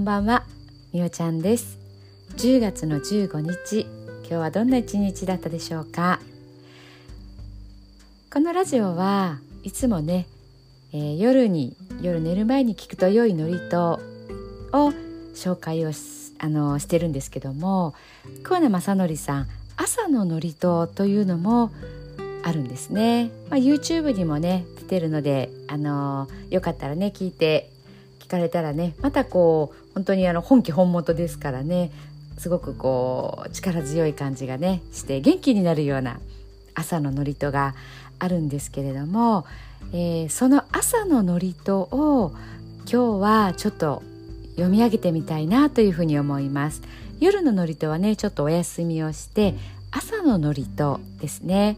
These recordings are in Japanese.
んばんは。みおちゃんです。10月の15日今日はどんな一日だったでしょうか？このラジオはいつもね、えー、夜に夜寝る前に聞くと良い祝詞を紹介をあのしてるんですけども桑名正則さん朝の祝詞というのもあるんですね、まあ、YouTube にもね出てるのであのよかったらね聞いて聞かれたらねまたこう本当にあの本気本元ですからね。すごくこう力強い感じがねして元気になるような朝の祝詞があるんですけれども、えー、その朝の祝詞を今日はちょっと読み上げてみたいなというふうに思います。夜の祝詞はねちょっとお休みをして朝の祝詞ですね。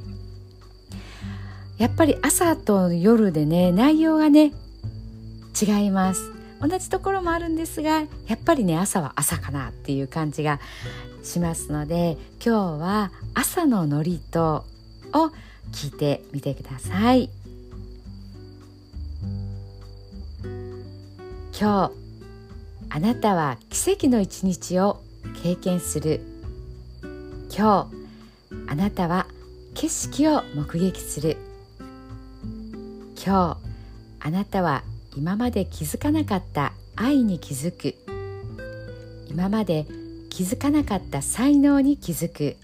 やっぱり朝と夜でね内容がね違います。同じところもあるんですがやっぱりね朝は朝かなっていう感じがしますので今日は朝の祝詞を聞いてみてください。今日あなたは奇跡の一日を経験する。今日あなたは景色を目撃する。今日あなたは今まで気づかなかった愛に気づく。今まで気づかなかった才能に気づく。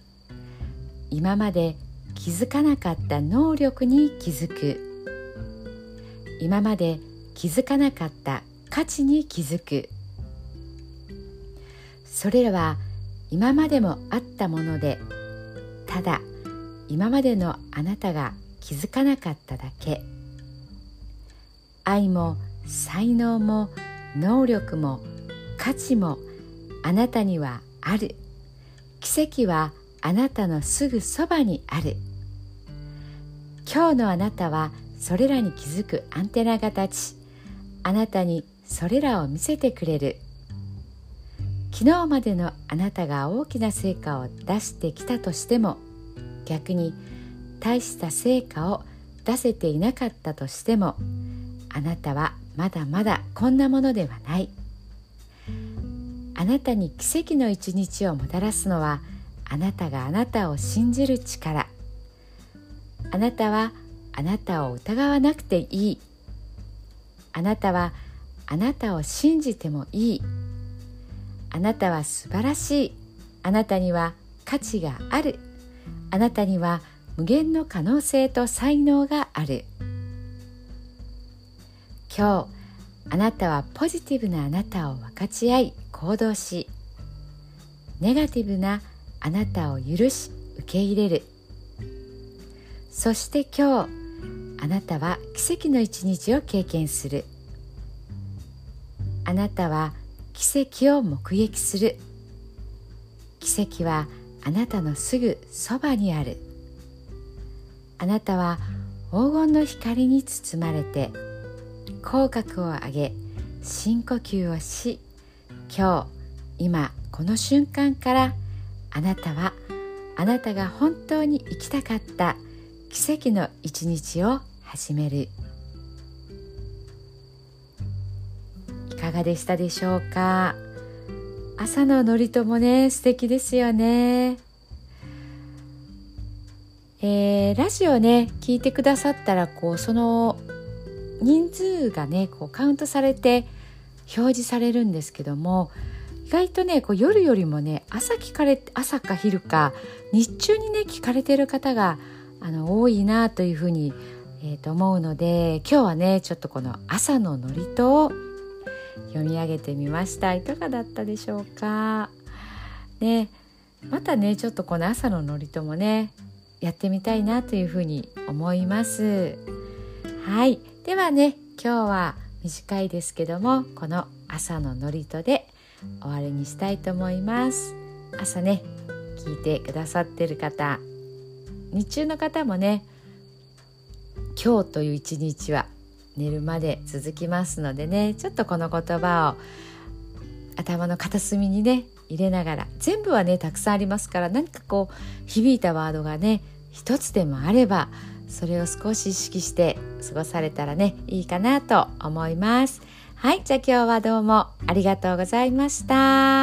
今まで気づかなかった能力に気づく。今まで気づかなかった価値に気づく。それらは今までもあったものでただ今までのあなたが気づかなかっただけ。愛も才能も能力も価値もあなたにはある。奇跡はあなたのすぐそばにある。今日のあなたはそれらに気づくアンテナが立ちあなたにそれらを見せてくれる。昨日までのあなたが大きな成果を出してきたとしても逆に大した成果を出せていなかったとしてもあなたはまだまだこんなものではない。あなたに奇跡の一日をもたらすのはあなたがあなたを信じる力。あなたはあなたを疑わなくていい。あなたはあなたを信じてもいい。あなたは素晴らしい。あなたには価値がある。あなたには無限の可能性と才能がある。今日あなたはポジティブなあなたを分かち合い行動しネガティブなあなたを許し受け入れる。そして今日あなたは奇跡の一日を経験する。あなたは奇跡を目撃する。奇跡はあなたのすぐそばにある。あなたは黄金の光に包まれて口角を上げ深呼吸をし今日今この瞬間からあなたはあなたが本当に生きたかった奇跡の一日を始める。いかがでしたでしょうか？朝の祝詞もね素敵ですよね。えー、ラジオね聞いてくださったらこうその人数がねこうカウントされて表示されるんですけども意外とねこう夜よりもね朝聞かれ朝か昼か日中にね聞かれてる方があの多いなというふうに、えー、と思うので今日はねちょっとこの朝の祝詞を読み上げてみました。いかがだったでしょうか？ねまたねちょっとこの朝の祝詞もねやってみたいなというふうに思います。はい。ではね今日は短いですけどもこの朝の祝詞で終わりにしたいと思います。朝ね聞いてくださってる方日中の方もね今日という一日は寝るまで続きますのでねちょっとこの言葉を頭の片隅にね入れながら全部はねたくさんありますから何かこう響いたワードがね一つでもあればそれを少し意識して過ごされたらねいいかなと思いますはいじゃあ今日はどうもありがとうございました。